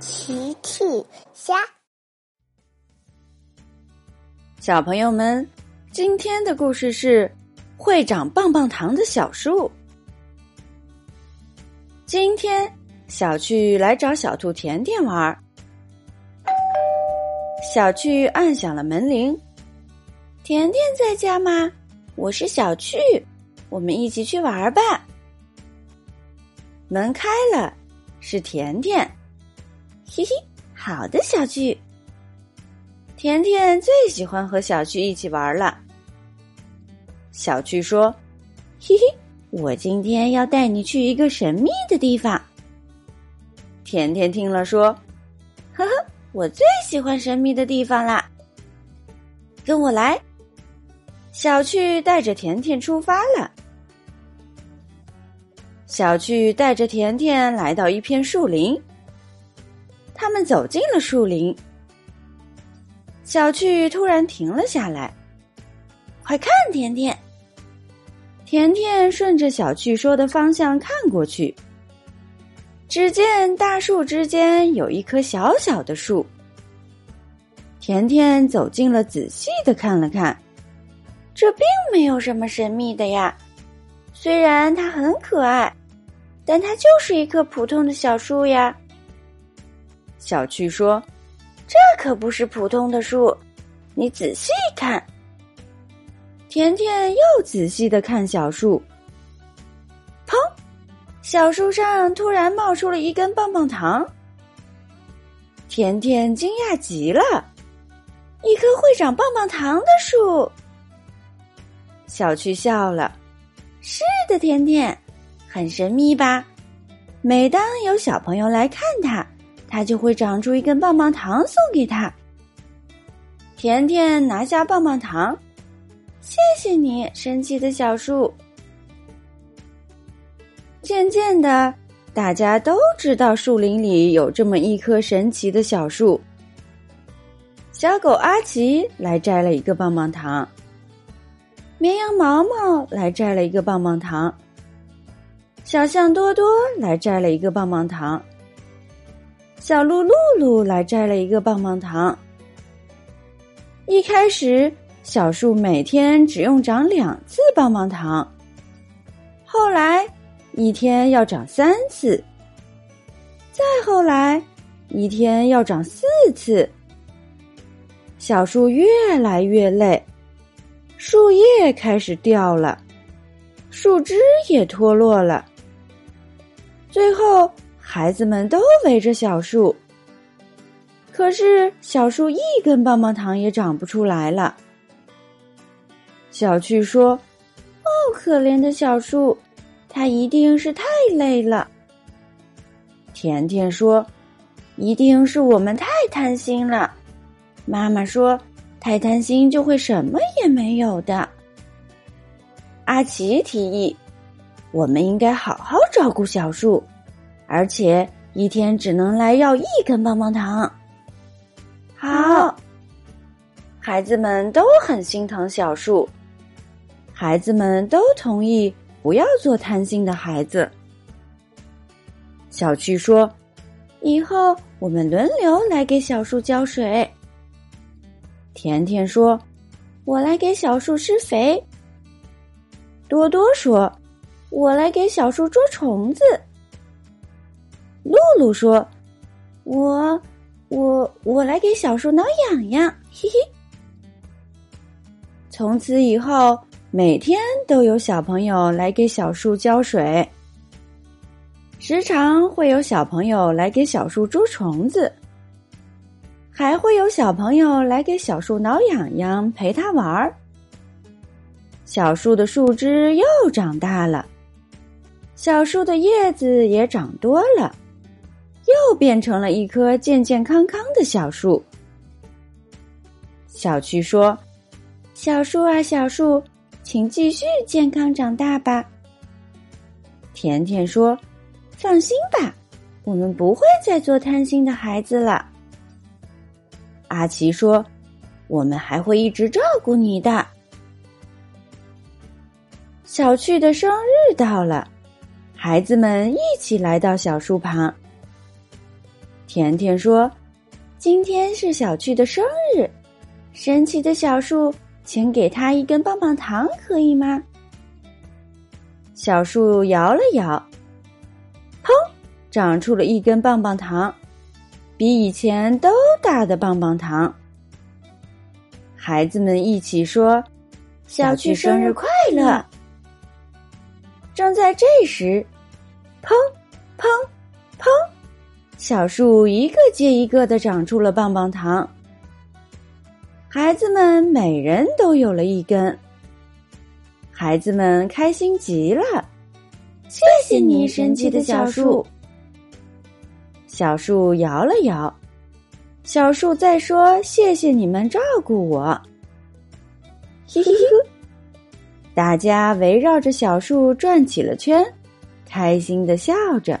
奇趣虾，小朋友们，今天的故事是会长棒棒糖的小树。今天，小趣来找小兔甜甜玩。小趣按响了门铃，甜甜在家吗？我是小趣，我们一起去玩吧。门开了，是甜甜。嘿嘿，好的，小趣。甜甜最喜欢和小趣一起玩了。小趣说：“嘿嘿，我今天要带你去一个神秘的地方。”甜甜听了说：“呵呵，我最喜欢神秘的地方啦，跟我来。”小趣带着甜甜出发了。小趣带着甜甜来到一片树林。他们走进了树林，小趣突然停了下来。快看，甜甜！甜甜顺着小趣说的方向看过去，只见大树之间有一棵小小的树。甜甜走近了，仔细的看了看，这并没有什么神秘的呀。虽然它很可爱，但它就是一棵普通的小树呀。小趣说：“这可不是普通的树，你仔细看。”甜甜又仔细的看小树。砰！小树上突然冒出了一根棒棒糖。甜甜惊讶极了，一棵会长棒棒糖的树。小趣笑了：“是的，甜甜，很神秘吧？每当有小朋友来看它。”它就会长出一根棒棒糖送给他。甜甜拿下棒棒糖，谢谢你，神奇的小树。渐渐的，大家都知道树林里有这么一棵神奇的小树。小狗阿奇来摘了一个棒棒糖，绵羊毛毛来摘了一个棒棒糖，小象多多来摘了一个棒棒糖。小鹿露露来摘了一个棒棒糖。一开始，小树每天只用长两次棒棒糖，后来一天要长三次，再后来一天要长四次。小树越来越累，树叶开始掉了，树枝也脱落了，最后。孩子们都围着小树，可是小树一根棒棒糖也长不出来了。小趣说：“哦，可怜的小树，它一定是太累了。”甜甜说：“一定是我们太贪心了。”妈妈说：“太贪心就会什么也没有的。”阿奇提议：“我们应该好好照顾小树。”而且一天只能来要一根棒棒糖。好，孩子们都很心疼小树，孩子们都同意不要做贪心的孩子。小趣说：“以后我们轮流来给小树浇水。”甜甜说：“我来给小树施肥。”多多说：“我来给小树捉虫子。”露露说：“我，我，我来给小树挠痒痒，嘿嘿。”从此以后，每天都有小朋友来给小树浇水，时常会有小朋友来给小树捉虫子，还会有小朋友来给小树挠痒痒，陪它玩儿。小树的树枝又长大了，小树的叶子也长多了。又变成了一棵健健康康的小树。小趣说：“小树啊，小树，请继续健康长大吧。”甜甜说：“放心吧，我们不会再做贪心的孩子了。”阿奇说：“我们还会一直照顾你的。”小趣的生日到了，孩子们一起来到小树旁。甜甜说：“今天是小趣的生日，神奇的小树，请给他一根棒棒糖，可以吗？”小树摇了摇，砰，长出了一根棒棒糖，比以前都大的棒棒糖。孩子们一起说：“小趣生日快乐！”正在这时，砰小树一个接一个的长出了棒棒糖。孩子们每人都有了一根。孩子们开心极了，谢谢你，神奇的小树。小树摇了摇。小树在说：“谢谢你们照顾我。”嘿嘿嘿，大家围绕着小树转起了圈，开心的笑着。